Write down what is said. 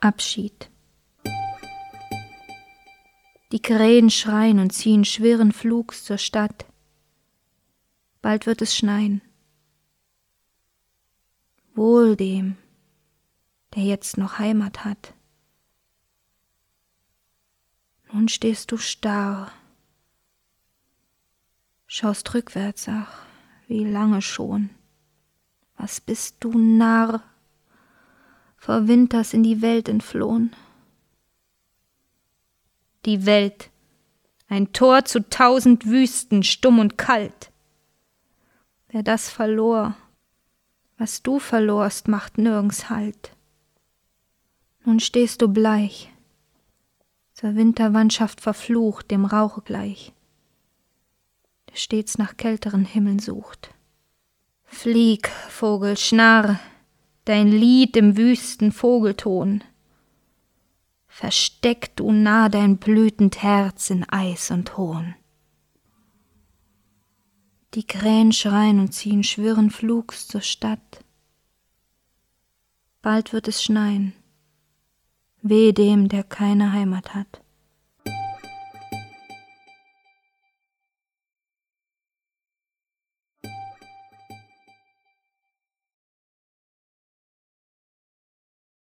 Abschied. Die Krähen schreien und ziehen schweren Flugs zur Stadt. Bald wird es schneien. Wohl dem, der jetzt noch Heimat hat. Nun stehst du starr, schaust rückwärts, ach, wie lange schon. Was bist du Narr, vor Winters in die Welt entflohen? Die Welt, ein Tor zu tausend Wüsten, stumm und kalt. Wer das verlor, was du verlorst, macht nirgends Halt. Nun stehst du bleich, zur Winterwandschaft verflucht, dem Rauche gleich, der stets nach kälteren Himmeln sucht. Flieg, Vogel, schnarr, dein Lied im wüsten Vogelton. Versteck du nah dein blütend Herz in Eis und Hohn. Die Krähen schreien und ziehen schwirren Flugs zur Stadt. Bald wird es schneien, weh dem, der keine Heimat hat.